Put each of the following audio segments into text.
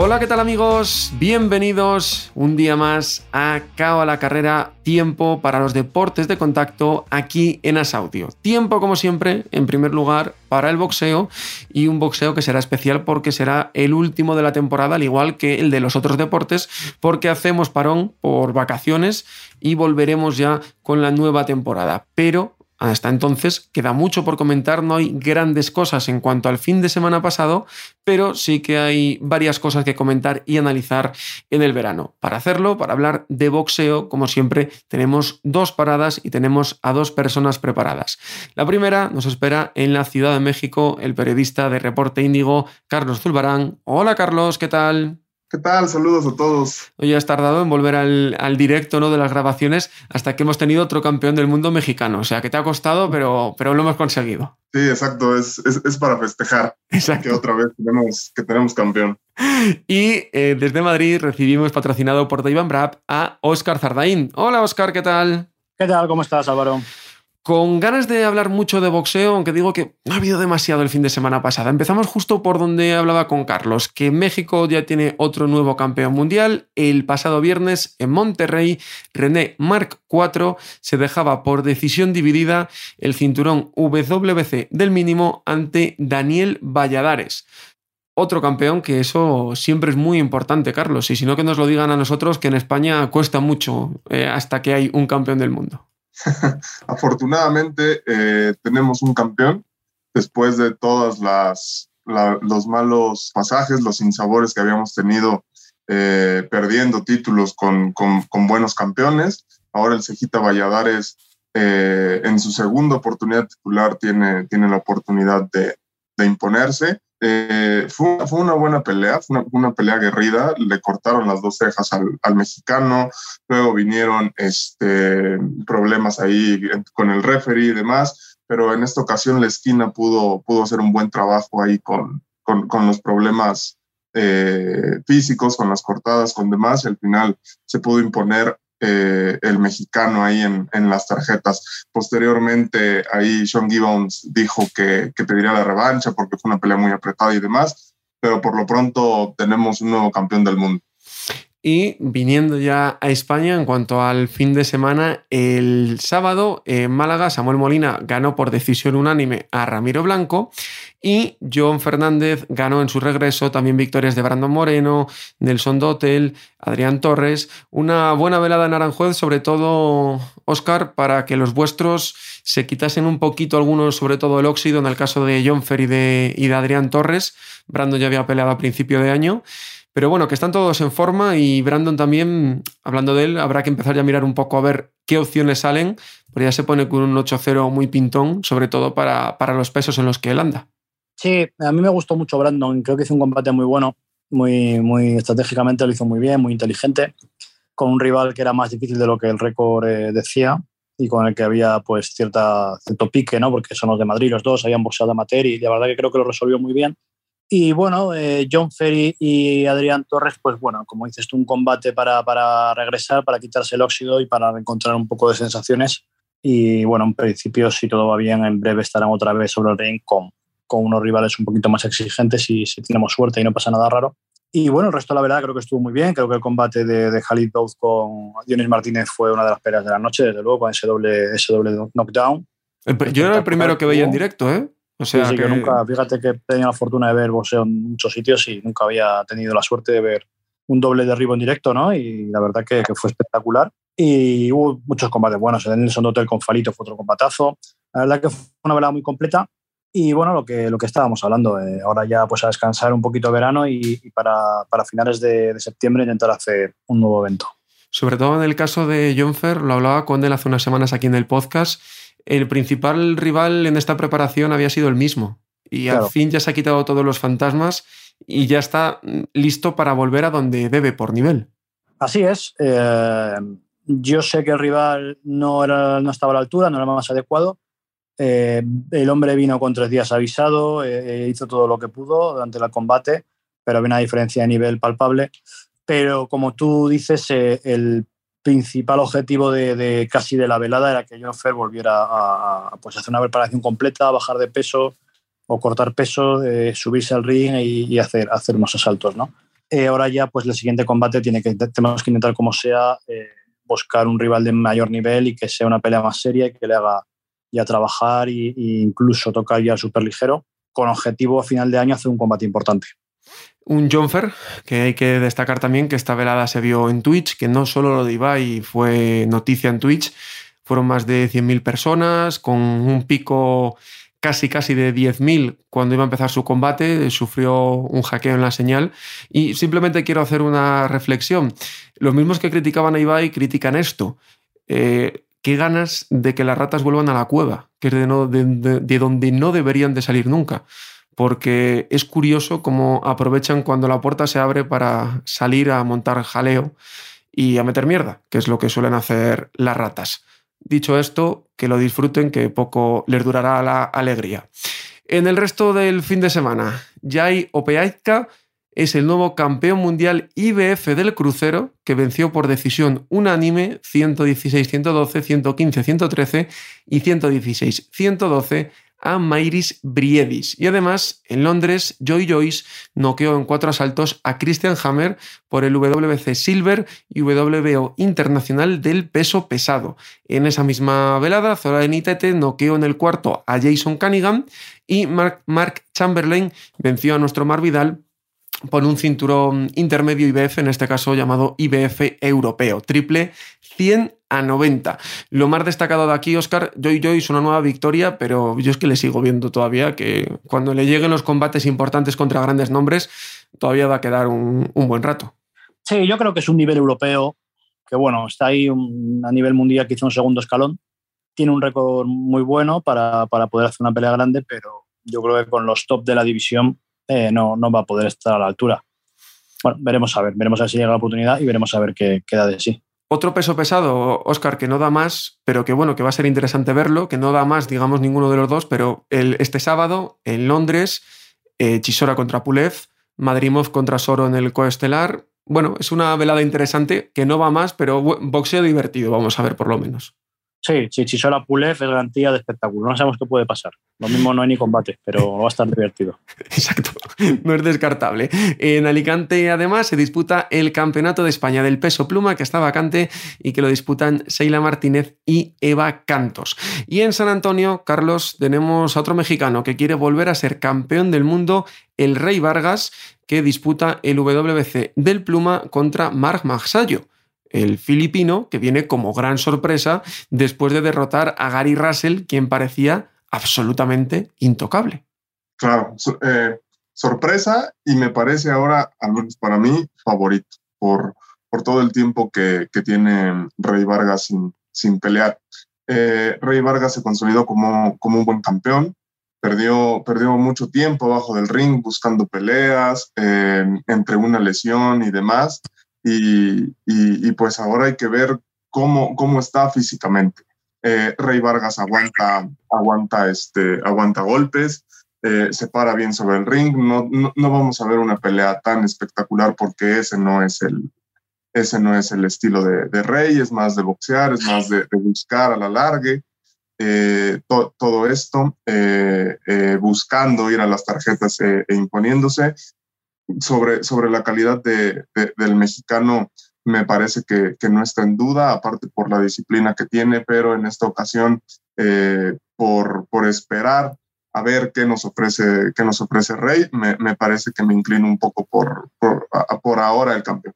Hola, ¿qué tal amigos? Bienvenidos un día más a Cao la Carrera, tiempo para los deportes de contacto aquí en Asaudio. Tiempo, como siempre, en primer lugar, para el boxeo y un boxeo que será especial porque será el último de la temporada, al igual que el de los otros deportes, porque hacemos parón por vacaciones y volveremos ya con la nueva temporada. Pero hasta entonces queda mucho por comentar, no hay grandes cosas en cuanto al fin de semana pasado, pero sí que hay varias cosas que comentar y analizar en el verano. Para hacerlo, para hablar de boxeo, como siempre, tenemos dos paradas y tenemos a dos personas preparadas. La primera nos espera en la Ciudad de México el periodista de Reporte Índigo, Carlos Zulbarán. Hola Carlos, ¿qué tal? ¿Qué tal? Saludos a todos. Hoy has tardado en volver al, directo ¿no? de las grabaciones hasta que hemos tenido otro campeón del mundo mexicano. O sea, que te ha costado, pero, pero lo hemos conseguido. Sí, exacto. Es, para festejar que otra vez tenemos, que tenemos campeón. Y eh, desde Madrid recibimos patrocinado por Daivan Brab a Óscar Zardaín. Hola, Óscar, ¿qué tal? ¿Qué tal? ¿Cómo estás, Álvaro? Con ganas de hablar mucho de boxeo, aunque digo que no ha habido demasiado el fin de semana pasada. Empezamos justo por donde hablaba con Carlos, que México ya tiene otro nuevo campeón mundial. El pasado viernes en Monterrey, René Mark IV se dejaba por decisión dividida el cinturón WBC del mínimo ante Daniel Valladares otro campeón, que eso siempre es muy importante, Carlos. Y si no, que nos lo digan a nosotros, que en España cuesta mucho eh, hasta que hay un campeón del mundo. Afortunadamente eh, tenemos un campeón después de todos los malos pasajes, los insabores que habíamos tenido eh, perdiendo títulos con, buenos campeones. Ahora el Cejita Valladares eh, en su segunda oportunidad titular tiene, tiene la oportunidad de, de imponerse eh, fue, fue, una buena pelea, fue una, pelea aguerrida, le cortaron las dos cejas al, mexicano, luego vinieron este, problemas ahí con el referee y demás, pero en esta ocasión la esquina pudo, pudo hacer un buen trabajo ahí con, con, con los problemas eh, físicos, con las cortadas, con demás, y al final se pudo imponer eh, el mexicano ahí en, en, las tarjetas. Posteriormente, ahí Sean Gibbons dijo que, que pediría la revancha porque fue una pelea muy apretada y demás, pero por lo pronto tenemos un nuevo campeón del mundo. Y viniendo ya a España, en cuanto al fin de semana, el sábado en Málaga, Samuel Molina ganó por decisión unánime a Ramiro Blanco y John Fernández ganó en su regreso también victorias de Brandon Moreno, Nelson Dotel, Adrián Torres. Una buena velada en Aranjuez, sobre todo, Oscar, para que los vuestros se quitasen un poquito algunos, sobre todo el óxido, en el caso de John Fer y de, y de Adrián Torres. Brandon ya había peleado a principio de año. Pero bueno, que están todos en forma y Brandon también, hablando de él, habrá que empezar ya a mirar un poco a ver qué opciones salen, porque ya se pone con un 8-0 muy pintón, sobre todo para, los pesos en los que él anda. Sí, a mí me gustó mucho Brandon, creo que hizo un combate muy bueno, muy, muy estratégicamente lo hizo muy bien, muy inteligente, con un rival que era más difícil de lo que el récord eh, decía y con el que había pues cierta, cierto pique, ¿no? porque son los de Madrid los dos, habían boxeado amateur y la verdad que creo que lo resolvió muy bien y bueno, eh, John Ferry y Adrián Torres, pues bueno, como dices tú, un combate para, para, regresar, para quitarse el óxido y para encontrar un poco de sensaciones. Y bueno, en principio, si todo va bien, en breve estarán otra vez sobre el ring con, con unos rivales un poquito más exigentes y si tenemos suerte y no pasa nada raro. Y bueno, el resto, la verdad, creo que estuvo muy bien. Creo que el combate de, de Khalid Douz con Dionis Martínez fue una de las peleas de la noche, desde luego, con ese doble, ese doble knockdown. yo era el primero que veía en directo, ¿eh? O sea, que... nunca, fíjate que he tenido la fortuna de ver boxeo en muchos sitios y nunca había tenido la suerte de ver un doble derribo en directo, ¿no? Y la verdad que, fue espectacular. Y hubo muchos combates buenos. El Nelson Hotel con Falito fue otro combatazo. La verdad que fue una velada muy completa. Y bueno, lo que, lo que estábamos hablando, eh, ahora ya pues a descansar un poquito verano y, para, para, finales de, de, septiembre intentar hacer un nuevo evento. Sobre todo en el caso de John Fer, lo hablaba con él hace unas semanas aquí en el podcast, el principal rival en esta preparación había sido el mismo. y al fin ya se ha quitado todos los fantasmas y ya está listo para volver a donde debe por nivel. Así es. Eh, yo sé que el rival no, era, no estaba a la altura, no era más adecuado. Eh, el hombre vino con tres días avisado, eh, hizo todo lo que pudo durante el combate, pero había una diferencia de nivel palpable. Pero como tú dices, el principal objetivo de, casi de la velada era que John Fer volviera a, pues, hacer una preparación completa, bajar de peso o cortar peso, subirse al ring y, hacer, hacer unos asaltos. ¿no? Eh, ahora ya, pues el siguiente combate tiene que, tenemos que intentar como sea eh, buscar un rival de mayor nivel y que sea una pelea más seria y que le haga ya trabajar e, incluso tocar ya super ligero con objetivo a final de año hacer un combate importante. Un Jonfer, que hay que destacar también que esta velada se vio en Twitch, que no solo lo de Ibai fue noticia en Twitch, fueron más de 100.000 personas, con un pico casi casi de 10.000 cuando iba a empezar su combate, sufrió un hackeo en la señal y simplemente quiero hacer una reflexión. Los mismos que criticaban a Ibai critican esto. Eh, qué ganas de que las ratas vuelvan a la cueva, que es de, de, donde no deberían de salir nunca. Porque es curioso cómo aprovechan cuando la puerta se abre para salir a montar jaleo y a meter mierda, que es lo que suelen hacer las ratas. Dicho esto, que lo disfruten, que poco les durará la alegría. En el resto del fin de semana, Jai Opeaitka es el nuevo campeón mundial IBF del crucero que venció por decisión unánime 116-112, 115-113 y 116-112 a Mairis Briedis. Y además, en Londres, Joy Joyce noqueó en cuatro asaltos a Christian Hammer por el WBC Silver y WBO Internacional del peso pesado. En esa misma velada, Zora Nitete noqueó en el cuarto a Jason Cunningham y Mark, Mark Chamberlain venció a nuestro Mar Vidal por un cinturón intermedio IBF, en este caso llamado IBF europeo, triple 100 a 90. Lo más destacado de aquí, Oscar, Joy Joy es una nueva victoria, pero yo es que le sigo viendo todavía que cuando le lleguen los combates importantes contra grandes nombres, todavía va a quedar un, buen rato. Sí, yo creo que es un nivel europeo que, bueno, está ahí a nivel mundial que hizo un segundo escalón. Tiene un récord muy bueno para, para poder hacer una pelea grande, pero yo creo que con los top de la división eh, no, no va a poder estar a la altura. Bueno, veremos a ver, veremos a ver si llega la oportunidad y veremos a ver qué queda de sí. Otro peso pesado, Oscar, que no da más, pero que bueno, que va a ser interesante verlo, que no da más, digamos, ninguno de los dos, pero el, este sábado en Londres, eh, Chisora contra Pulev, Madrimov contra Soro en el coestelar. Bueno, es una velada interesante que no va más, pero boxeo divertido, vamos a ver por lo menos. Sí, sí, Chisola Pulev es garantía de espectáculo. No sabemos qué puede pasar. Lo mismo no hay ni combate, pero va a estar divertido. Exacto, no es descartable. En Alicante, además, se disputa el Campeonato de España del Peso Pluma, que está vacante y que lo disputan Sheila Martínez y Eva Cantos. Y en San Antonio, Carlos, tenemos a otro mexicano que quiere volver a ser campeón del mundo, el Rey Vargas, que disputa el WBC del Pluma contra Marc Magsayo el filipino, que viene como gran sorpresa después de derrotar a Gary Russell, quien parecía absolutamente intocable. Claro, eh, sorpresa y me parece ahora, al menos para mí, favorito por, por todo el tiempo que, tiene Rey Vargas sin, sin pelear. Eh, Rey Vargas se consolidó como, como un buen campeón, perdió, perdió mucho tiempo abajo del ring buscando peleas, eh, entre una lesión y demás y, pues ahora hay que ver cómo, cómo está físicamente. Eh, Rey Vargas aguanta, aguanta, este, aguanta golpes, eh, se para bien sobre el ring. No, no, vamos a ver una pelea tan espectacular porque ese no es el, ese no es el estilo de, Rey, es más de boxear, es más de, buscar a la larga. Eh, todo esto, buscando ir a las tarjetas e imponiéndose sobre, sobre la calidad de, del mexicano me parece que, que, no está en duda, aparte por la disciplina que tiene, pero en esta ocasión eh, por, por esperar a ver qué nos ofrece, qué nos ofrece Rey, me, me parece que me inclino un poco por, por, por ahora el campeón.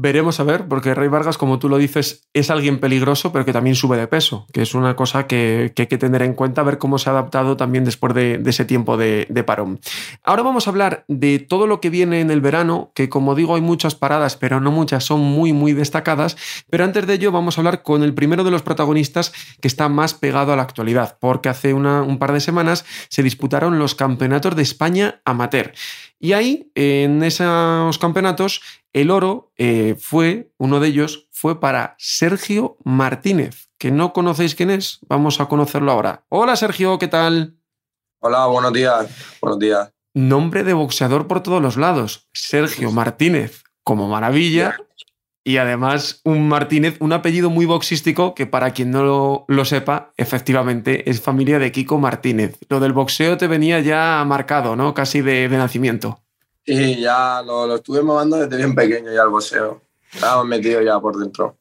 Veremos a ver, porque Rey Vargas, como tú lo dices, es alguien peligroso, pero que también sube de peso, que es una cosa que, hay que tener en cuenta, ver cómo se ha adaptado también después de, ese tiempo de, parón. Ahora vamos a hablar de todo lo que viene en el verano, que como digo hay muchas paradas, pero no muchas son muy, muy destacadas, pero antes de ello vamos a hablar con el primero de los protagonistas que está más pegado a la actualidad, porque hace un par de semanas se disputaron los campeonatos de España amateur. Y ahí, en esos campeonatos, el oro eh, fue, uno de ellos, fue para Sergio Martínez, que no conocéis quién es. Vamos a conocerlo ahora. Hola Sergio, ¿qué tal? Hola, buenos días. Buenos días. Nombre de boxeador por todos los lados. Sergio Martínez, como maravilla. Y además un Martínez, un apellido muy boxístico que para quien no lo, sepa, efectivamente es familia de Kiko Martínez. Lo del boxeo te venía ya marcado, ¿no? Casi de, nacimiento. Sí, ya lo, estuve movando desde bien pequeño ya el boxeo. Estaba metido ya por dentro.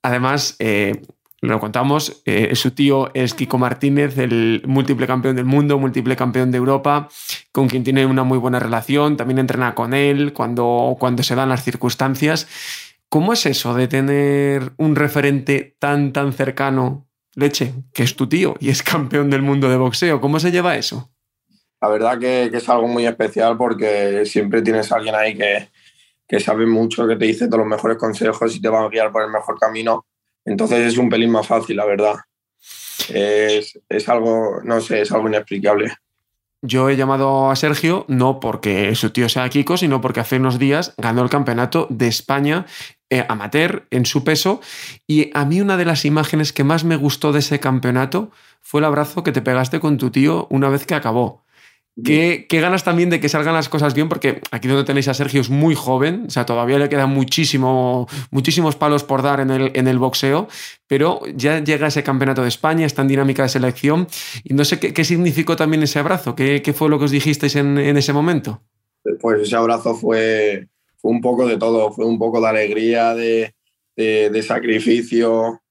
Además, eh, lo contamos, eh, su tío es Kiko Martínez, el múltiple campeón del mundo, múltiple campeón de Europa, con quien tiene una muy buena relación, también entrena con él cuando, cuando se dan las circunstancias. ¿Cómo es eso de tener un referente tan, tan cercano, Leche, que es tu tío y es campeón del mundo de boxeo? ¿Cómo se lleva eso? La verdad que, es algo muy especial porque siempre tienes alguien ahí que, que sabe mucho, que te dice todos los mejores consejos y te va a guiar por el mejor camino. Entonces es un pelín más fácil, la verdad. Es, es algo, no sé, es algo inexplicable. Yo he llamado a Sergio no porque su tío sea Kiko, sino porque hace unos días ganó el campeonato de España eh, amateur en su peso. Y a mí una de las imágenes que más me gustó de ese campeonato fue el abrazo que te pegaste con tu tío una vez que acabó. ¿Qué, ganas también de que salgan las cosas bien, porque aquí donde tenéis a Sergio es muy joven, o sea, todavía le quedan muchísimo, muchísimos palos por dar en el, en el boxeo, pero ya llega ese campeonato de España, está en dinámica de selección, y no sé qué, significó también ese abrazo, qué, fue lo que os dijisteis en, ese momento. Pues ese abrazo fue, fue un poco de todo, fue un poco de alegría, de, sacrificio,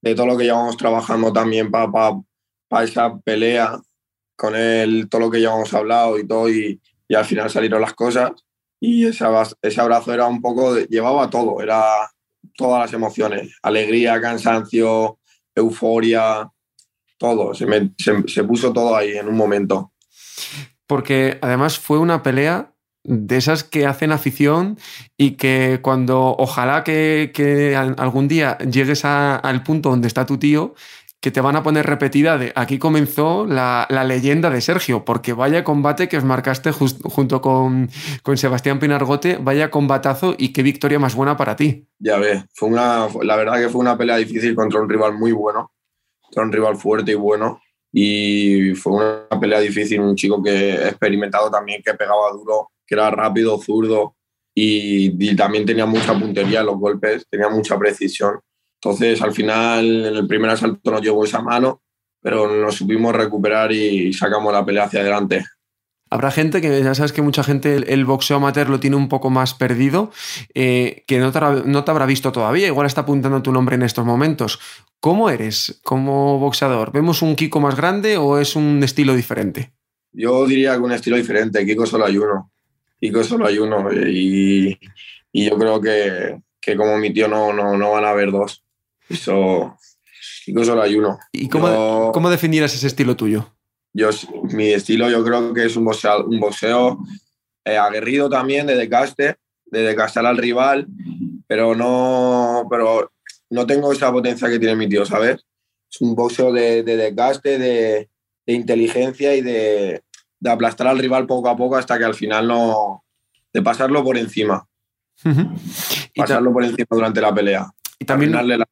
de todo lo que llevamos trabajando también para esa pelea con él todo lo que hemos hablado y todo, y, al final salieron las cosas. Y ese, ese abrazo era un poco, llevaba todo, era todas las emociones, alegría, cansancio, euforia, todo, se, se, puso todo ahí en un momento. Porque además fue una pelea de esas que hacen afición y que cuando ojalá que, que algún día llegues al punto donde está tu tío, que te van a poner repetida aquí comenzó la, leyenda de Sergio, porque vaya combate que os marcaste junto con, con, Sebastián Pinargote, vaya combatazo y qué victoria más buena para ti. Ya ves, fue una, la verdad que fue una pelea difícil contra un rival muy bueno, contra un rival fuerte y bueno, y fue una pelea difícil, un chico que experimentado también, que pegaba duro, que era rápido, zurdo y, y también tenía mucha puntería en los golpes, tenía mucha precisión entonces, al final, en el primer asalto nos llegó esa mano, pero nos supimos recuperar y sacamos la pelea hacia adelante. Habrá gente que ya sabes que mucha gente el, boxeo amateur lo tiene un poco más perdido, eh, que no te, no te, habrá visto todavía, igual está apuntando tu nombre en estos momentos. ¿Cómo eres como boxeador? ¿Vemos un Kiko más grande o es un estilo diferente? Yo diría que un estilo diferente. Kiko solo hay uno. Kiko solo hay uno. Y, y yo creo que, que, como mi tío no, no, no van a haber dos. Eso, no solo hay uno. ¿Y cómo, cómo definieras ese estilo tuyo? Yo, mi estilo yo creo que es un boxeo, un boxeo eh, aguerrido también, de desgaste, de desgastar al rival, pero no, pero no tengo esa potencia que tiene mi tío, ¿sabes? Es un boxeo de, de desgaste, de, de, inteligencia y de, de, aplastar al rival poco a poco hasta que al final no... de pasarlo por encima. Pasarlo por encima durante la pelea. Y también... La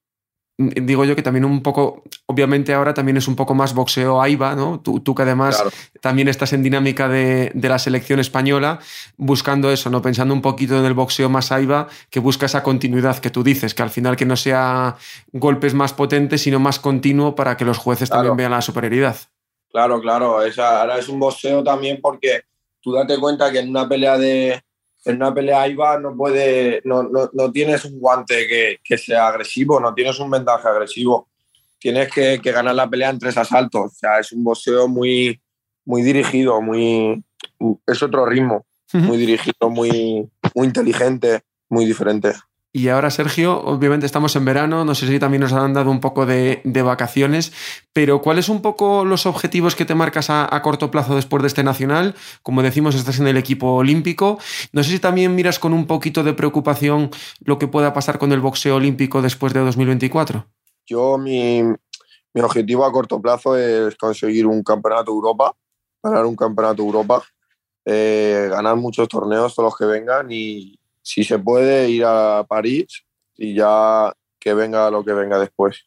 digo yo que también un poco, obviamente ahora también es un poco más boxeo AIBA, ¿no? Tú, tú que además también estás en dinámica de, de, la selección española, buscando eso, ¿no? Pensando un poquito en el boxeo más AIBA, que busca esa continuidad que tú dices, que al final que no sea golpes más potentes, sino más continuo para que los jueces también vean la superioridad. Claro, claro, ahora es un boxeo también porque tú date cuenta que en una pelea de, en una pelea IVA no puede, no, no, no tienes un guante que, que, sea agresivo, no tienes un vendaje agresivo. Tienes que, que, ganar la pelea en tres asaltos. O sea, es un boxeo muy, muy dirigido, muy, es otro ritmo, muy dirigido, muy, muy inteligente, muy diferente. Y ahora, Sergio, obviamente estamos en verano, no sé si también nos han dado un poco de, vacaciones, pero ¿cuáles un poco los objetivos que te marcas a, corto plazo después de este nacional? Como decimos, estás en el equipo olímpico. No sé si también miras con un poquito de preocupación lo que pueda pasar con el boxeo olímpico después de 2024. Yo, mi, objetivo a corto plazo es conseguir un campeonato Europa, ganar un campeonato Europa, eh, ganar muchos torneos, todos los que vengan y si se puede ir a París y ya que venga lo que venga después.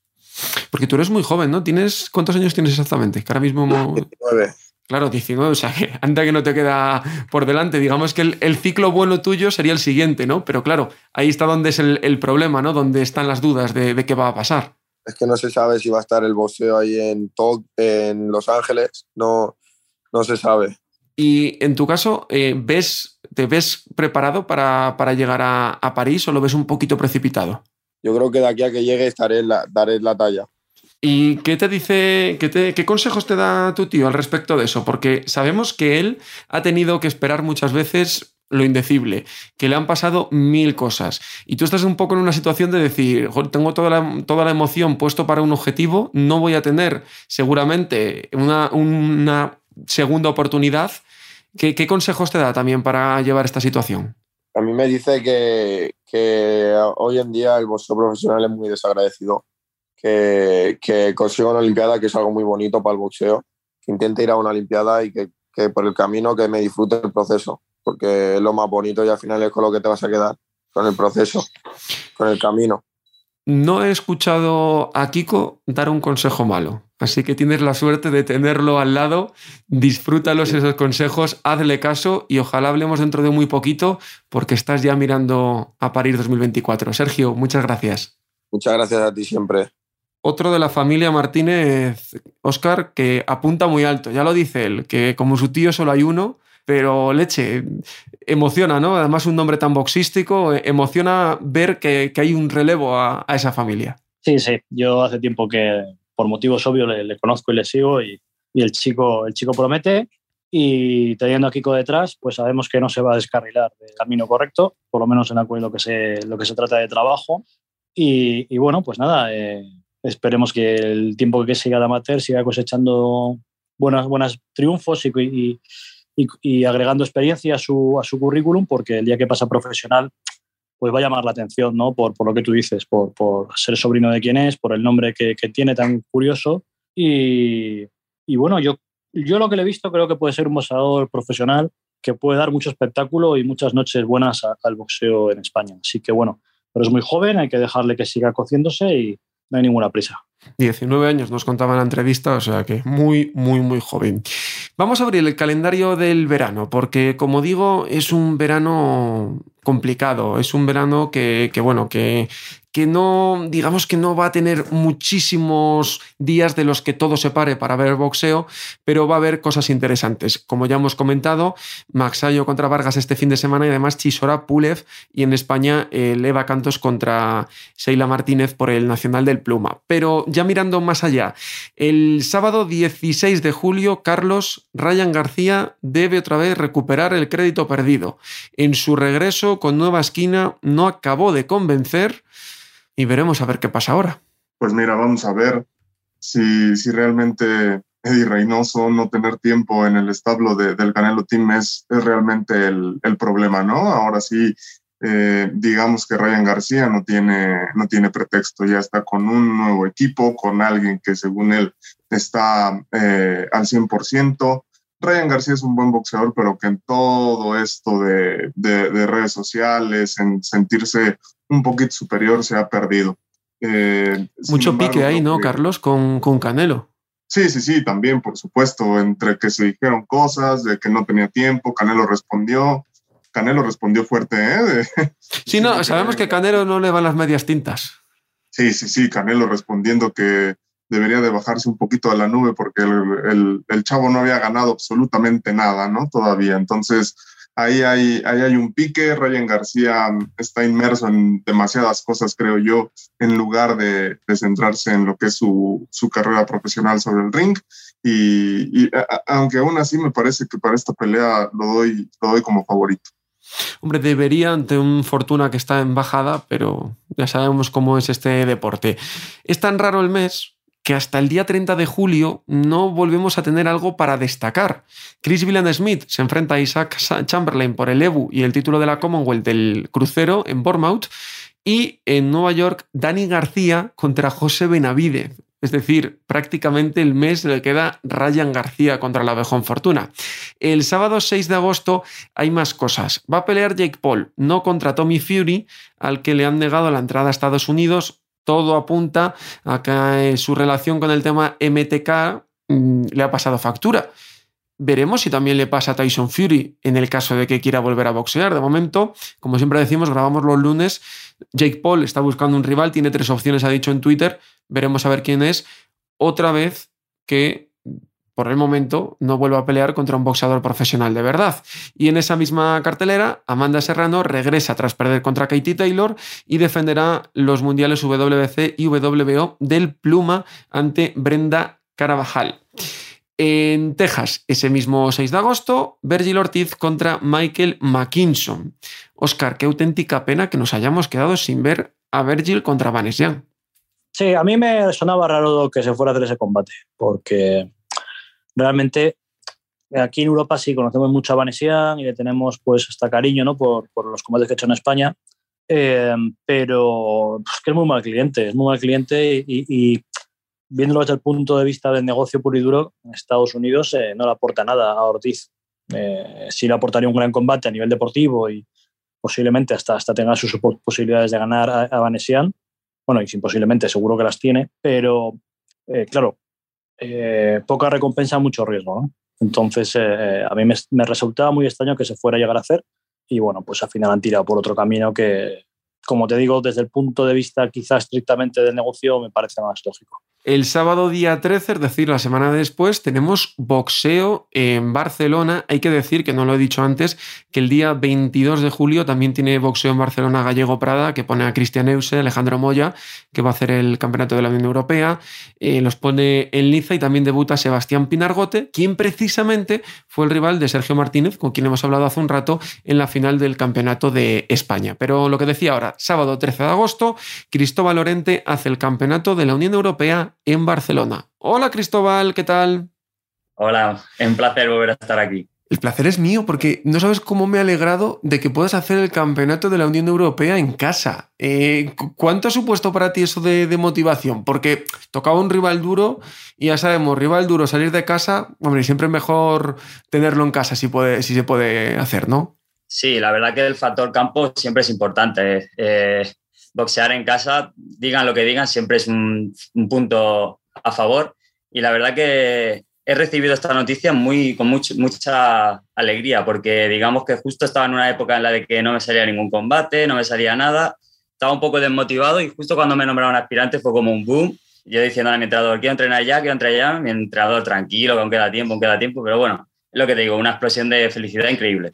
Porque tú eres muy joven, ¿no? ¿Tienes cuántos años tienes exactamente? Que ahora mismo 19. Claro, 19, o sea, que antes que no te queda por delante. Digamos que el, ciclo bueno tuyo sería el siguiente, ¿no? Pero claro, ahí está donde es el, problema, ¿no? Donde están las dudas de, qué va a pasar. Es que no se sabe si va a estar el boxeo ahí en, en Los Ángeles, no, no se sabe. Y en tu caso, eh, ¿ves, ¿te ves preparado para, llegar a, París o lo ves un poquito precipitado? Yo creo que de aquí a que llegue estaré la, daré la talla. ¿Y qué te dice, qué, te, qué consejos te da tu tío al respecto de eso? Porque sabemos que él ha tenido que esperar muchas veces lo indecible, que le han pasado mil cosas. Y tú estás un poco en una situación de decir, tengo toda la, toda la emoción puesto para un objetivo, no voy a tener seguramente una, una segunda oportunidad ¿Qué, consejos te da también para llevar esta situación? A mí me dice que, hoy en día el boxeo profesional es muy desagradecido, que, que consiga una Olimpiada, que es algo muy bonito para el boxeo, que intente ir a una Olimpiada y que, que por el camino que me disfrute el proceso, porque es lo más bonito y al final es con lo que te vas a quedar, con el proceso, con el camino. No he escuchado a Kiko dar un consejo malo, así que tienes la suerte de tenerlo al lado. Disfrútalos esos consejos, hazle caso y ojalá hablemos dentro de muy poquito porque estás ya mirando a París 2024. Sergio, muchas gracias. Muchas gracias a ti siempre. Otro de la familia Martínez, Oscar, que apunta muy alto, ya lo dice él, que como su tío solo hay uno, pero leche, emociona, ¿no? Además, un nombre tan boxístico, eh, emociona ver que, hay un relevo a, esa familia. Sí, sí, yo hace tiempo que, por motivos obvios, le, conozco y le sigo y, el, chico, el chico promete y teniendo a Kiko detrás, pues sabemos que no se va a descarrilar del camino correcto, por lo menos en lo que se, lo que se trata de trabajo. Y, bueno, pues nada, eh, esperemos que el tiempo que siga de amateur siga cosechando buenos, buenos triunfos y, y, agregando experiencia a su, a su currículum, porque el día que pasa profesional, pues va a llamar la atención, ¿no? Por, por lo que tú dices, por, por, ser sobrino de quién es, por el nombre que, que tiene tan curioso. Y, y, bueno, yo, yo lo que le he visto creo que puede ser un boxeador profesional que puede dar mucho espectáculo y muchas noches buenas al boxeo en España. Así que bueno, pero es muy joven, hay que dejarle que siga cociéndose y no hay ninguna prisa. 19 años nos contaba en la entrevista, o sea que muy, muy, muy joven. Vamos a abrir el calendario del verano, porque como digo, es un verano complicado, es un verano que, que bueno, que, que no, digamos que no va a tener muchísimos días de los que todo se pare para ver boxeo, pero va a haber cosas interesantes. Como ya hemos comentado, Maxayo contra Vargas este fin de semana y además Chisora Pulev y en España el Eva Cantos contra Sheila Martínez por el Nacional del Pluma. Pero ya mirando más allá, el sábado 16 de julio, Carlos Ryan García debe otra vez recuperar el crédito perdido. En su regreso con nueva esquina no acabó de convencer y veremos a ver qué pasa ahora. Pues mira, vamos a ver si, si realmente Eddie Reynoso no tener tiempo en el establo del Canelo Team es, es realmente el, el, problema, ¿no? Ahora sí, eh, digamos que Ryan García no tiene, no tiene pretexto, ya está con un nuevo equipo, con alguien que según él está eh, al 100%. Ryan García es un buen boxeador, pero que en todo esto de, de, de redes sociales, en sentirse un poquito superior se ha perdido. Eh, Mucho pique ahí, ¿no, Carlos? Con, con Canelo. Sí, sí, sí, también, por supuesto, entre que se dijeron cosas, de que no tenía tiempo, Canelo respondió. Canelo respondió fuerte, ¿eh? sí, no, sabemos que Canelo no le van las medias tintas. Sí, sí, sí, Canelo respondiendo que debería de bajarse un poquito a la nube porque el, el chavo no había ganado absolutamente nada, ¿no? Todavía. Entonces, ahí hay, ahí hay un pique. Ryan García está inmerso en demasiadas cosas, creo yo, en lugar de, centrarse en lo que es su, carrera profesional sobre el ring. Y, aunque aún así me parece que para esta pelea lo doy, lo doy como favorito. Hombre, debería ante un Fortuna que está en bajada, pero ya sabemos cómo es este deporte. Es tan raro el mes que hasta el día 30 de julio no volvemos a tener algo para destacar. Chris Villan Smith se enfrenta a Isaac Chamberlain por el EBU y el título de la Commonwealth del crucero en Bournemouth. Y en Nueva York, Dani García contra José Benavidez. Es decir, prácticamente el mes le queda Ryan García contra la Abejón Fortuna. El sábado 6 de agosto hay más cosas. Va a pelear Jake Paul, no contra Tommy Fury, al que le han negado la entrada a Estados Unidos todo apunta a que su relación con el tema MTK mm, le ha pasado factura. Veremos si también le pasa a Tyson Fury en el caso de que quiera volver a boxear. De momento, como siempre decimos, grabamos los lunes. Jake Paul está buscando un rival, tiene tres opciones, ha dicho en Twitter. Veremos a ver quién es. Otra vez que por el momento no vuelve a pelear contra un boxeador profesional de verdad. Y en esa misma cartelera, Amanda Serrano regresa tras perder contra Katie Taylor y defenderá los mundiales WBC y WBO del Pluma ante Brenda Carabajal. En Texas, ese mismo 6 de agosto, Virgil Ortiz contra Michael McKinson. Oscar, qué auténtica pena que nos hayamos quedado sin ver a Virgil contra Vanessa Sí, a mí me sonaba raro que se fuera a hacer ese combate, porque realmente aquí en Europa sí conocemos mucho a Vanessian y le tenemos pues hasta cariño ¿no? por, por los combates que ha hecho en España, eh, pero pues, que es muy mal cliente, es muy mal cliente y, y, viéndolo desde el punto de vista del negocio puro y duro, Estados Unidos eh, no le aporta nada a Ortiz. Eh, sí le aportaría un gran combate a nivel deportivo y posiblemente hasta, hasta tenga sus posibilidades de ganar a, a Vanessian. Bueno, y sin posiblemente seguro que las tiene, pero eh, claro, eh, poca recompensa, mucho riesgo. Entonces, eh, a mí me, me, resultaba muy extraño que se fuera a llegar a hacer y bueno, pues al final han tirado por otro camino que, como te digo, desde el punto de vista quizás estrictamente del negocio, me parece más lógico. El sábado día 13, es decir, la semana después, tenemos boxeo en Barcelona. Hay que decir, que no lo he dicho antes, que el día 22 de julio también tiene boxeo en Barcelona Gallego Prada, que pone a Cristian Euse, Alejandro Moya, que va a hacer el campeonato de la Unión Europea. Eh, los pone en Liza y también debuta Sebastián Pinargote, quien precisamente fue el rival de Sergio Martínez, con quien hemos hablado hace un rato en la final del campeonato de España. Pero lo que decía ahora, sábado 13 de agosto, Cristóbal Lorente hace el campeonato de la Unión Europea en Barcelona. Hola Cristóbal, ¿qué tal? Hola, un placer volver a estar aquí. El placer es mío porque no sabes cómo me he alegrado de que puedas hacer el campeonato de la Unión Europea en casa. Eh, ¿Cuánto ha supuesto para ti eso de, de, motivación? Porque tocaba un rival duro y ya sabemos, rival duro, salir de casa, hombre, siempre es mejor tenerlo en casa si, puede, si se puede hacer, ¿no? Sí, la verdad que el factor campo siempre es importante. Eh, boxear en casa, digan lo que digan, siempre es un, un, punto a favor. Y la verdad que he recibido esta noticia muy, con much, mucha alegría, porque digamos que justo estaba en una época en la de que no me salía ningún combate, no me salía nada, estaba un poco desmotivado y justo cuando me nombraron aspirante fue como un boom. Yo diciendo a mi entrenador, quiero entrenar ya, quiero entrenar ya, mi entrenador tranquilo, que aún queda tiempo, aún queda tiempo, pero bueno, lo que te digo, una explosión de felicidad increíble.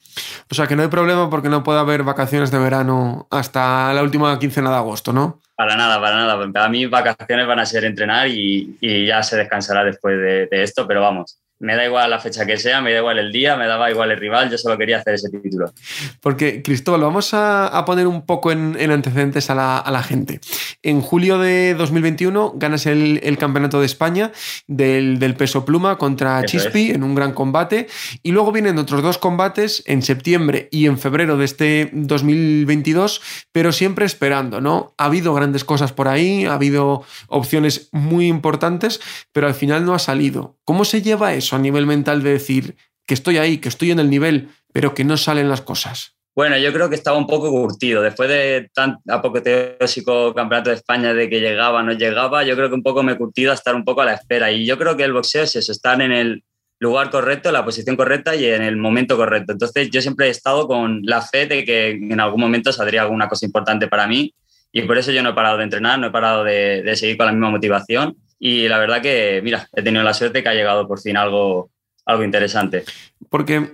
O sea, que no hay problema porque no puede haber vacaciones de verano hasta la última quincena de agosto, ¿no? Para nada, para nada. Para mí vacaciones van a ser entrenar y, y ya se descansará después de, de esto, pero vamos, me da igual la fecha que sea, me da igual el día, me daba igual el rival, yo solo quería hacer ese título. Porque, Cristóbal, vamos a, a poner un poco en, en antecedentes a la, a la, gente. En julio de 2021 ganas el, el campeonato de España del, del, peso pluma contra Eso Chispi es. en un gran combate y luego vienen otros dos combates en septiembre y en febrero de este 2022, pero siempre esperando, ¿no? Ha habido grandes cosas por ahí, ha habido opciones muy importantes, pero al final no ha salido. ¿Cómo se lleva eso? A nivel mental de decir que estoy ahí, que estoy en el nivel, pero que no salen las cosas? Bueno, yo creo que estaba un poco curtido. Después de tan apoteósico campeonato de España de que llegaba, no llegaba, yo creo que un poco me he curtido a estar un poco a la espera. Y yo creo que el boxeo es eso, estar en el lugar correcto, la posición correcta y en el momento correcto. Entonces yo siempre he estado con la fe de que en algún momento saldría alguna cosa importante para mí y por eso yo no he parado de entrenar, no he parado de, de seguir con la misma motivación y la verdad que, mira, he tenido la suerte que ha llegado por fin algo, algo interesante. Porque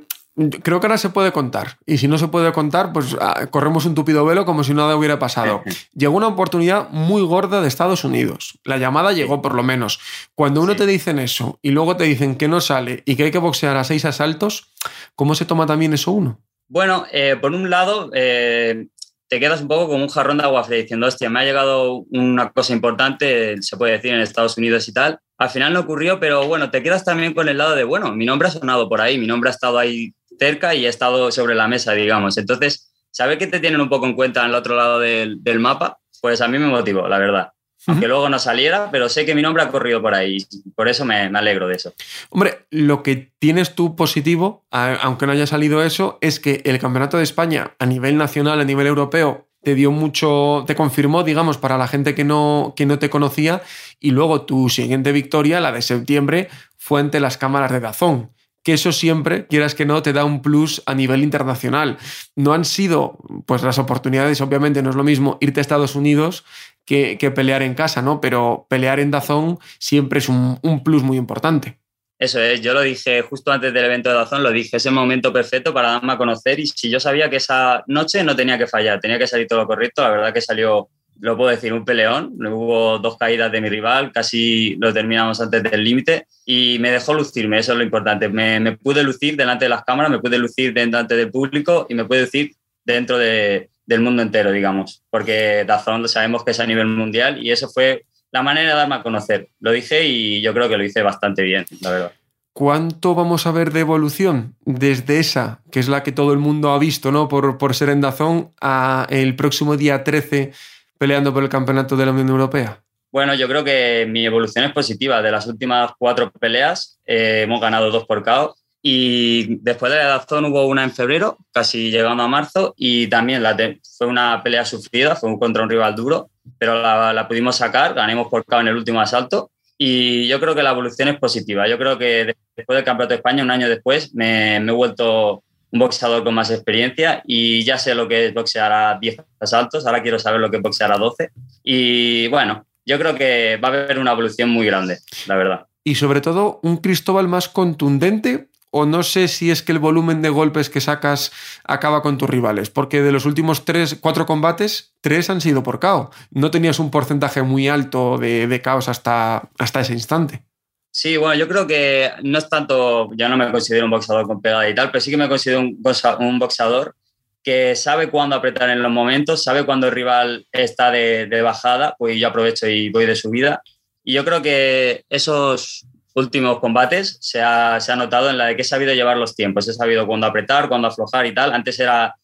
creo que ahora se puede contar. Y si no se puede contar, pues ah, corremos un tupido velo como si nada hubiera pasado. llegó una oportunidad muy gorda de Estados Unidos. La llamada llegó por lo menos. Cuando uno sí. te dicen eso y luego te dicen que no sale y que hay que boxear a seis asaltos, ¿cómo se toma también eso uno? Bueno, eh, por un lado, eh, te quedas un poco como un jarrón de agua fría diciendo, hostia, me ha llegado una cosa importante, se puede decir en Estados Unidos y tal. Al final no ocurrió, pero bueno, te quedas también con el lado de, bueno, mi nombre ha sonado por ahí, mi nombre ha estado ahí cerca y ha estado sobre la mesa, digamos. Entonces, saber que te tienen un poco en cuenta en el otro lado del, del mapa, pues a mí me motivó, la verdad aunque luego no saliera, pero sé que mi nombre ha corrido por ahí, por eso me, me, alegro de eso. Hombre, lo que tienes tú positivo, aunque no haya salido eso, es que el Campeonato de España a nivel nacional, a nivel europeo, te dio mucho, te confirmó, digamos, para la gente que no, que no te conocía, y luego tu siguiente victoria, la de septiembre, fue ante las cámaras de Dazón que eso siempre, quieras que no, te da un plus a nivel internacional. No han sido, pues las oportunidades, obviamente no es lo mismo irte a Estados Unidos que, pelear en casa, ¿no? Pero pelear en Dazón siempre es un, plus muy importante. Eso es, yo lo dije justo antes del evento de Dazón, lo dije, es el momento perfecto para darme a conocer y si yo sabía que esa noche no tenía que fallar, tenía que salir todo lo correcto, la verdad que salió, lo puedo decir, un peleón, hubo dos caídas de mi rival, casi lo terminamos antes del límite y me dejó lucirme, eso es lo importante, me, me pude lucir delante de las cámaras, me pude lucir delante del público y me pude lucir dentro de, del mundo entero, digamos, porque Dazón sabemos que es a nivel mundial y eso fue la manera de darme a conocer. Lo dije y yo creo que lo hice bastante bien, la verdad. ¿Cuánto vamos a ver de evolución desde esa, que es la que todo el mundo ha visto, ¿no? Por, por ser en Dazón, a el próximo día 13 peleando por el campeonato de la Unión Europea? Bueno, yo creo que mi evolución es positiva. De las últimas cuatro peleas eh, hemos ganado dos por KO y después de la Dazón hubo una en febrero, casi llegando a marzo, y también la fue una pelea sufrida, fue contra un rival duro, pero la, pudimos sacar, ganamos por KO en el último asalto. Y yo creo que la evolución es positiva. Yo creo que después del Campeonato de España, un año después, me he vuelto un boxeador con más experiencia y ya sé lo que es boxear a 10 asaltos, ahora quiero saber lo que es boxear a 12. Y bueno, yo creo que va a haber una evolución muy grande, la verdad. Y sobre todo, un Cristóbal más contundente o no sé si es que el volumen de golpes que sacas acaba con tus rivales, porque de los últimos tres, cuatro combates, tres han sido por KO. No tenías un porcentaje muy alto de, de caos hasta, hasta ese instante. Sí, bueno, yo creo que no es tanto, ya no me considero un boxeador con pegada y tal, pero sí que me considero un, un boxeador que sabe cuándo apretar en los momentos, sabe cuándo el rival está de, de bajada, pues yo aprovecho y voy de subida. Y yo creo que esos últimos combates se ha, se ha, notado en la de que he sabido llevar los tiempos, he sabido cuándo apretar, cuándo aflojar y tal. Antes era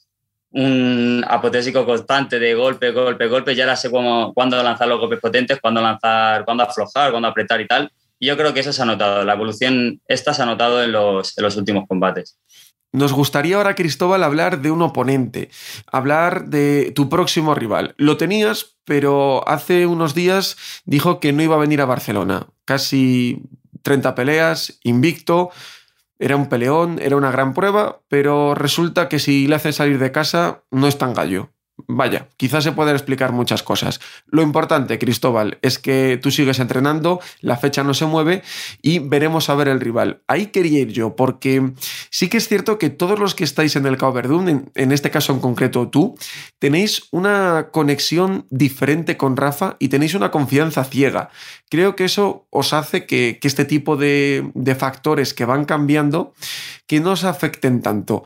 un apotésico constante de golpe, golpe, golpe, y ahora sé cómo, cuándo lanzar los golpes potentes, cuándo lanzar, cuándo aflojar, cuándo apretar y tal. Yo creo que eso se ha notado, la evolución esta se ha notado en los, en los últimos combates. Nos gustaría ahora, Cristóbal, hablar de un oponente, hablar de tu próximo rival. Lo tenías, pero hace unos días dijo que no iba a venir a Barcelona. Casi 30 peleas, invicto, era un peleón, era una gran prueba, pero resulta que si le hace salir de casa no es tan gallo. Vaya, quizás se pueden explicar muchas cosas. Lo importante, Cristóbal, es que tú sigues entrenando, la fecha no se mueve y veremos a ver el rival. Ahí quería ir yo, porque sí que es cierto que todos los que estáis en el Cao Verdún, en, este caso en concreto tú, tenéis una conexión diferente con Rafa y tenéis una confianza ciega. Creo que eso os hace que, que este tipo de, de factores que van cambiando, que no os afecten tanto.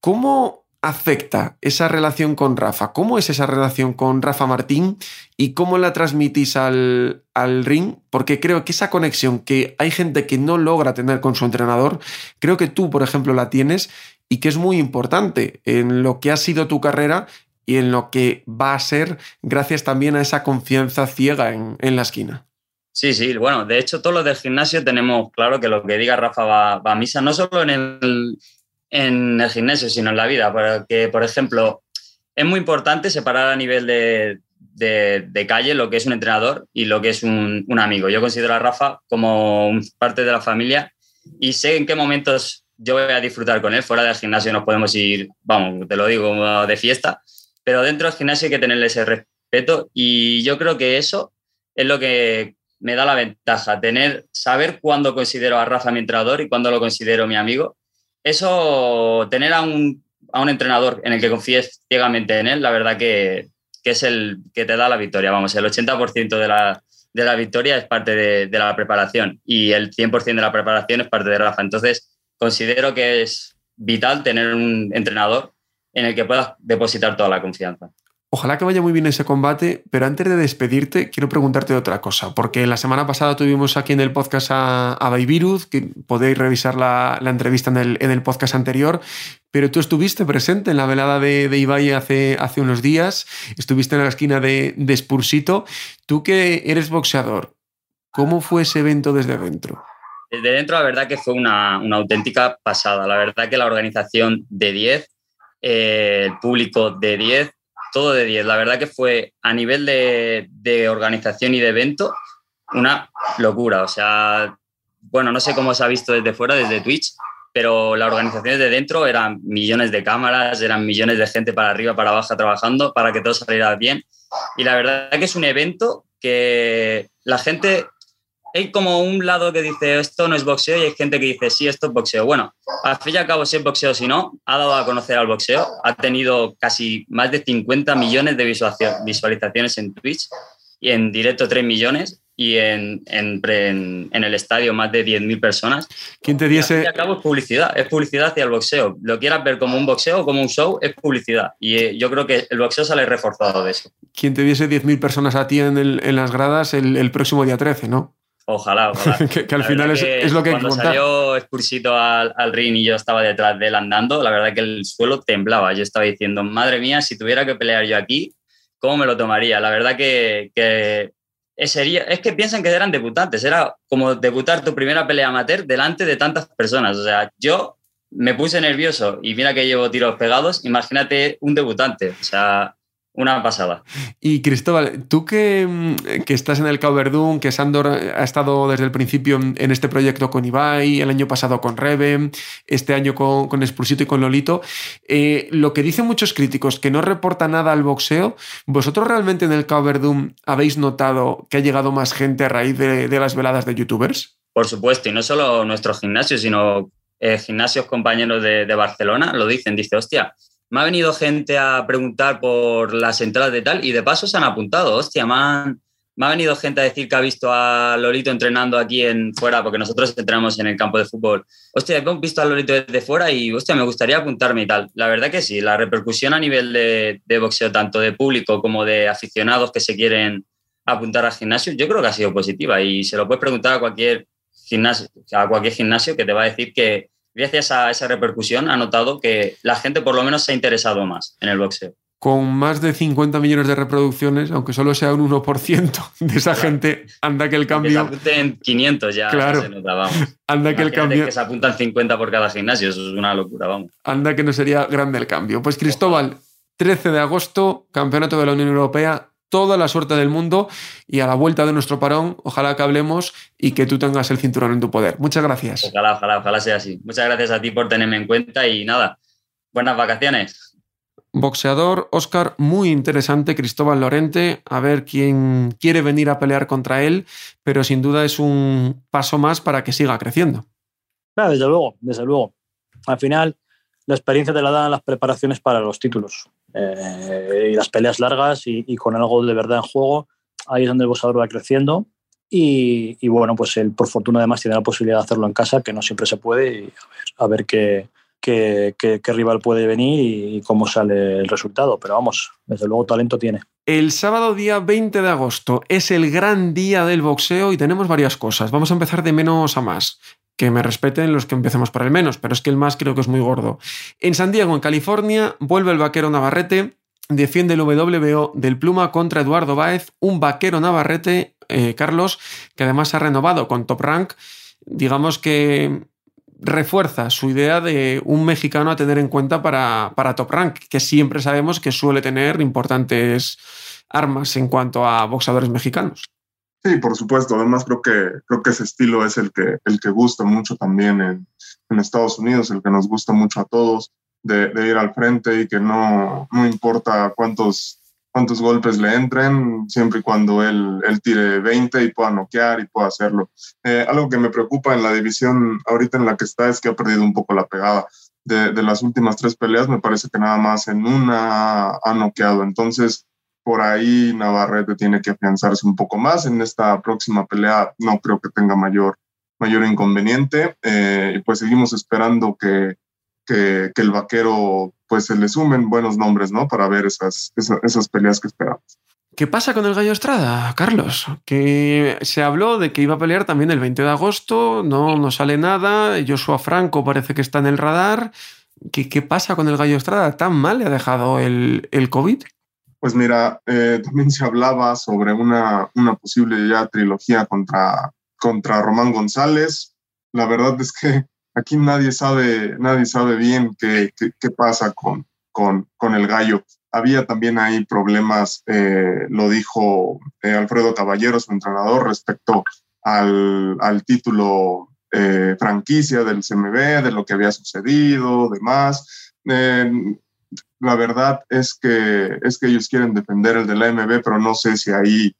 ¿Cómo afecta esa relación con Rafa? ¿Cómo es esa relación con Rafa Martín y cómo la transmitís al, al, ring? Porque creo que esa conexión que hay gente que no logra tener con su entrenador, creo que tú, por ejemplo, la tienes y que es muy importante en lo que ha sido tu carrera y en lo que va a ser gracias también a esa confianza ciega en, en la esquina. Sí, sí, bueno, de hecho todos los del gimnasio tenemos claro que lo que diga Rafa va, va a misa, no solo en el, en el gimnasio, sino en la vida. Porque, por ejemplo, es muy importante separar a nivel de, de, calle lo que es un entrenador y lo que es un, un, amigo. Yo considero a Rafa como parte de la familia y sé en qué momentos yo voy a disfrutar con él. Fuera del gimnasio nos podemos ir, vamos, te lo digo, de fiesta, pero dentro del gimnasio hay que tenerle ese respeto y yo creo que eso es lo que me da la ventaja, tener, saber cuándo considero a Rafa mi entrenador y cuándo lo considero mi amigo eso, tener a un, a un, entrenador en el que confíes ciegamente en él, la verdad que, que, es el que te da la victoria. Vamos, el 80% de la, de la victoria es parte de, de, la preparación y el 100% de la preparación es parte de Rafa. Entonces, considero que es vital tener un entrenador en el que puedas depositar toda la confianza. Ojalá que vaya muy bien ese combate, pero antes de despedirte, quiero preguntarte otra cosa, porque la semana pasada tuvimos aquí en el podcast a, a Baibiruz, que podéis revisar la, entrevista en el, podcast anterior, pero tú estuviste presente en la velada de, de Ibai hace, hace unos días, estuviste en la esquina de, de Spursito. Tú que eres boxeador, ¿cómo fue ese evento desde dentro? Desde dentro, la verdad que fue una, auténtica pasada. La verdad que la organización de 10, eh, el público de 10, todo de 10. La verdad que fue a nivel de, organización y de evento una locura. O sea, bueno, no sé cómo se ha visto desde fuera, desde Twitch, pero la organización desde dentro eran millones de cámaras, eran millones de gente para arriba, para abajo trabajando para que todo saliera bien. Y la verdad que es un evento que la gente hay como un lado que dice esto no es boxeo y hay gente que dice sí, esto es boxeo. Bueno, al fin y al cabo, si es boxeo, si no, ha dado a conocer al boxeo, ha tenido casi más de 50 millones de visualizaciones en Twitch y en directo 3 millones y en, en, en, el estadio más de 10.000 personas. ¿Quién te diese...? al fin y al cabo es publicidad, es publicidad hacia el boxeo. Lo quieras ver como un boxeo o como un show, es publicidad. Y eh, yo creo que el boxeo sale reforzado de eso. ¿Quién te diese 10.000 personas a ti en, las gradas el, el próximo día 13, no? Ojalá, ojalá. que, al final es, lo que hay que contar. Cuando salió Spursito al, al, ring y yo estaba detrás de él andando, la verdad que el suelo temblaba. Yo estaba diciendo, madre mía, si tuviera que pelear yo aquí, ¿cómo me lo tomaría? La verdad que, que sería, es que piensan que eran debutantes. Era como debutar tu primera pelea amateur delante de tantas personas. O sea, yo me puse nervioso y mira que llevo tiros pegados. Imagínate un debutante. O sea, una pasada. Y Cristóbal, tú que, mm, que estás en el Cauberdún, que Sandor ha estado desde el principio en este proyecto con Ibai, el año pasado con Rebe, este año con, con y con Lolito, eh, lo que dicen muchos críticos, que no reporta nada al boxeo, ¿vosotros realmente en el Cauberdún habéis notado que ha llegado más gente a raíz de, las veladas de youtubers? Por supuesto, y no solo nuestros gimnasios, sino eh, gimnasios compañeros de, de Barcelona lo dicen, dice, hostia, me ha venido gente a preguntar por las entradas de tal y de paso se han apuntado. Hostia, me, me ha venido gente a decir que ha visto a Lolito entrenando aquí en fuera, porque nosotros entrenamos en el campo de fútbol. Hostia, he visto a Lolito desde fuera y, hostia, me gustaría apuntarme y tal. La verdad que sí, la repercusión a nivel de, de boxeo, tanto de público como de aficionados que se quieren apuntar al gimnasio, yo creo que ha sido positiva y se lo puedes preguntar a cualquier gimnasio, a cualquier gimnasio que te va a decir que, gracias a esa repercusión, ha notado que la gente por lo menos se ha interesado más en el boxeo. Con más de 50 millones de reproducciones, aunque solo sea un 1% de esa gente, anda que el cambio. Que se en 500 ya, claro. se nota, vamos. Anda que el cambio. Que se apuntan 50 por cada gimnasio, eso es una locura, vamos. Anda que no sería grande el cambio. Pues Cristóbal, 13 de agosto, Campeonato de la Unión Europea, toda la suerte del mundo y a la vuelta de nuestro parón, ojalá que hablemos y que tú tengas el cinturón en tu poder. Muchas gracias. Ojalá, ojalá, ojalá sea así. Muchas gracias a ti por tenerme en cuenta y nada, buenas vacaciones. Boxeador, Oscar, muy interesante, Cristóbal Lorente, a ver quién quiere venir a pelear contra él, pero sin duda es un paso más para que siga creciendo. desde luego, desde luego. Al final, la experiencia te la dan las preparaciones para los títulos. Eh, y las peleas largas y, con algo de verdad en juego, ahí es donde el boxeador va creciendo. Y, bueno, pues él por fortuna además tiene la posibilidad de hacerlo en casa, que no siempre se puede, y a ver, qué, qué, rival puede venir y cómo sale el resultado. Pero vamos, desde luego talento tiene. El sábado día 20 de agosto es el gran día del boxeo y tenemos varias cosas. Vamos a empezar de menos a más que me respeten los que empecemos por el menos, pero es que el más creo que es muy gordo. En San Diego, en California, vuelve el vaquero Navarrete, defiende el WBO del Pluma contra Eduardo Báez, un vaquero Navarrete, eh, Carlos, que además ha renovado con Top Rank, digamos que refuerza su idea de un mexicano a tener en cuenta para, para Top Rank, que siempre sabemos que suele tener importantes armas en cuanto a boxadores mexicanos. Sí, por supuesto. Además, creo que, creo que ese estilo es el que, el que gusta mucho también en, en Estados Unidos, el que nos gusta mucho a todos, de, ir al frente y que no, no importa cuántos, cuántos golpes le entren, siempre y cuando él, él tire 20 y pueda noquear y pueda hacerlo. Eh, algo que me preocupa en la división ahorita en la que está es que ha perdido un poco la pegada. De, de las últimas tres peleas, me parece que nada más en una ha noqueado. Entonces, por ahí Navarrete tiene que afianzarse un poco más. En esta próxima pelea no creo que tenga mayor, mayor inconveniente. Eh, y pues seguimos esperando que, que, el vaquero pues se le sumen buenos nombres, ¿no? Para ver esas, esas, peleas que esperamos. ¿Qué pasa con el Gallo Estrada, Carlos? Que se habló de que iba a pelear también el 20 de agosto, no, no sale nada, Joshua Franco parece que está en el radar. ¿Qué, qué pasa con el Gallo Estrada? ¿Tan mal le ha dejado el, el COVID? Pues mira, eh, también se hablaba sobre una, una posible ya trilogía contra, contra Román González. La verdad es que aquí nadie sabe, nadie sabe bien qué, qué, pasa con, con, con, el gallo. Había también ahí problemas, eh, lo dijo eh, Alfredo Caballero, su entrenador, respecto al, al título eh, franquicia del CMB, de lo que había sucedido, demás. la verdad es que, es que ellos quieren defender el de la MB, pero no sé si ahí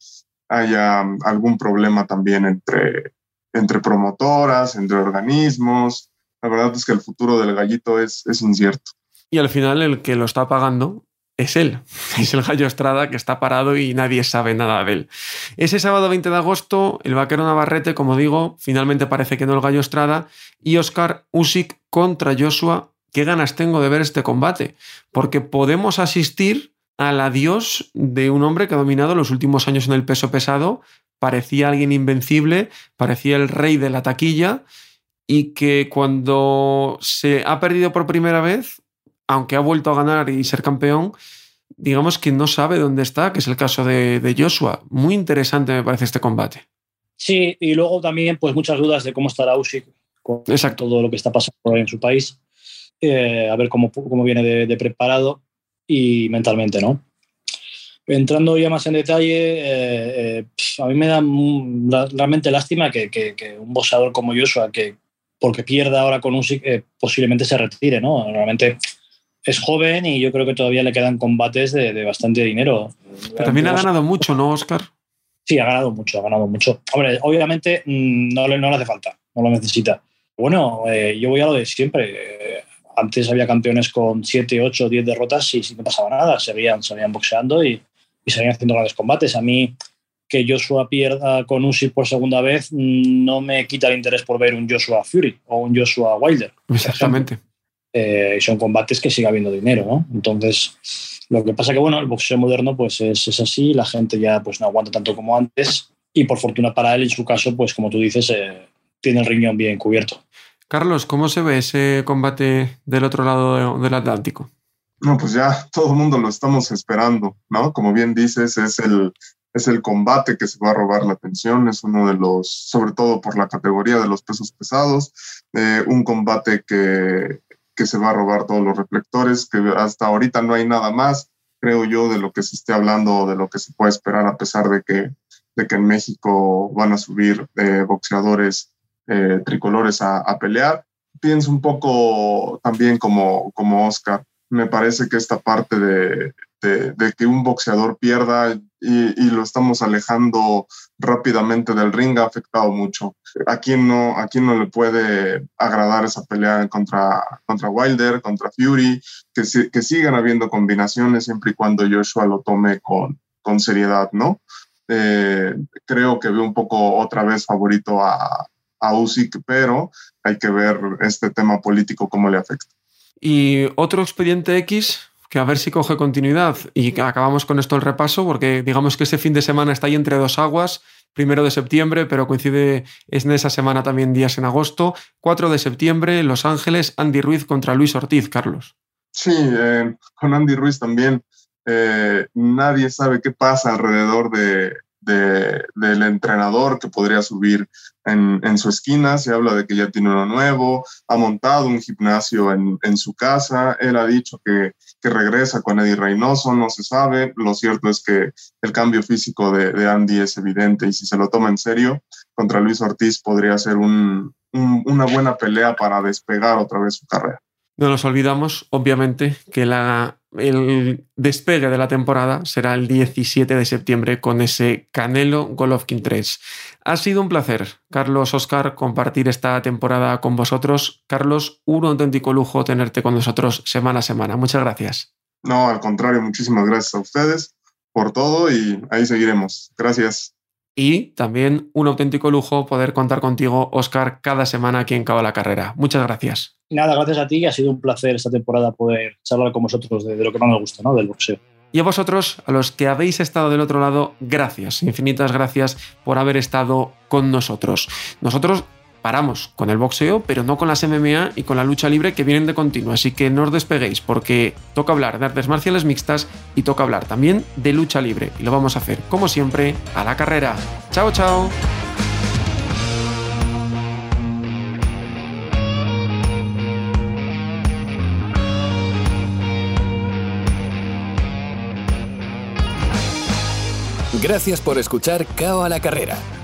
haya algún problema también entre, entre promotoras, entre organismos. La verdad es que el futuro del gallito es, es incierto. Y al final el que lo está pagando es él, es el Gallo Estrada que está parado y nadie sabe nada de él. Ese sábado 20 de agosto, el vaquero Navarrete, como digo, finalmente parece que no el Gallo Estrada, y Oscar Usyk contra Joshua. ¿Qué ganas tengo de ver este combate? Porque podemos asistir al adiós de un hombre que ha dominado los últimos años en el peso pesado, parecía alguien invencible, parecía el rey de la taquilla y que cuando se ha perdido por primera vez, aunque ha vuelto a ganar y ser campeón, digamos que no sabe dónde está, que es el caso de, Joshua. Muy interesante me parece este combate. Sí, y luego también pues muchas dudas de cómo estará Usyk con Exacto. todo lo que está pasando en su país, eh, a ver cómo, cómo viene de preparado y mentalmente, ¿no? entrando ya más en detalle, eh, eh, a mí me da realmente lástima que, un boxeador como Joshua, que porque pierda ahora con un eh, posiblemente se retire, ¿no? Realmente es joven y yo creo que todavía le quedan combates de, bastante dinero. también ha ganado mucho, ¿no, Oscar? Sí, ha ganado mucho, ha ganado mucho. Hombre, obviamente mm, no le, no le hace falta, no lo necesita. Bueno, yo voy a lo de siempre. Antes había campeones con 7, 8, 10 derrotas y, no pasaba nada, seguían, seguían boxeando y, y seguían haciendo grandes combates. A mí que Joshua pierda con Usyk por segunda vez mm, no me quita el interés por ver un Joshua Fury o un Joshua Wilder. Exactamente. Eh, son combates que sigue habiendo dinero, ¿no? Entonces, lo que pasa que, bueno, el boxeo moderno pues es, es, así, la gente ya pues no aguanta tanto como antes y por fortuna para él, en su caso, pues como tú dices, eh, tiene el riñón bien cubierto. Carlos, ¿cómo se ve ese combate del otro lado del Atlántico? No, pues ya todo el mundo lo estamos esperando, ¿no? Como bien dices, es el, es el combate que se va a robar la atención, es uno de los, sobre todo por la categoría de los pesos pesados, eh, un combate que, que se va a robar todos los reflectores, que hasta ahorita no hay nada más, creo yo, de lo que se esté hablando, de lo que se puede esperar, a pesar de que, de que en México van a subir eh, boxeadores eh, tricolores a, pelear. Pienso un poco también como, como Oscar, me parece que esta parte de, que un boxeador pierda y, lo estamos alejando rápidamente del ring ha afectado mucho. ¿A quién no, a quién no le puede agradar esa pelea contra, contra Wilder, contra Fury? Que, que sigan habiendo combinaciones siempre y cuando Joshua lo tome con, con seriedad, ¿no? Eh, creo que veo un poco otra vez favorito a, a Usyk, pero hay que ver este tema político cómo le afecta. Y otro expediente X que a ver si coge continuidad y acabamos con esto el repaso, porque digamos que ese fin de semana está ahí entre dos aguas, primero de septiembre, pero coincide es en esa semana también días en agosto, 4 de septiembre, Los Ángeles, Andy Ruiz contra Luis Ortiz, Carlos. Sí, eh, con Andy Ruiz también. Eh, nadie sabe qué pasa alrededor de, del entrenador que podría subir en, su esquina. Se habla de que ya tiene uno nuevo, ha montado un gimnasio en, su casa. Él ha dicho que, regresa con Eddie Reynoso, no se sabe. Lo cierto es que el cambio físico de, Andy es evidente y si se lo toma en serio, contra Luis Ortiz podría ser un, una buena pelea para despegar otra vez su carrera. No nos olvidamos, obviamente, que la, el despegue de la temporada será el 17 de septiembre con ese Canelo Golovkin 3. Ha sido un placer, Carlos Oscar, compartir esta temporada con vosotros. Carlos, un auténtico lujo tenerte con nosotros semana a semana. Muchas gracias. No, al contrario, muchísimas gracias a ustedes por todo y ahí seguiremos. Gracias. Y también un auténtico lujo poder contar contigo, Oscar, cada semana aquí en Cabo la Carrera. Muchas gracias. Nada, gracias a ti. Ha sido un placer esta temporada poder charlar con vosotros de, de lo que más me gusta, ¿no? Del boxeo. Y a vosotros, a los que habéis estado del otro lado, gracias, infinitas gracias por haber estado con nosotros. Nosotros paramos con el boxeo, pero no con las MMA y con la lucha libre que vienen de continuo. Así que no os despeguéis porque toca hablar de artes marciales mixtas y toca hablar también de lucha libre. Y lo vamos a hacer, como siempre, a la carrera. Chao, chao. Gracias por escuchar Cao a la Carrera,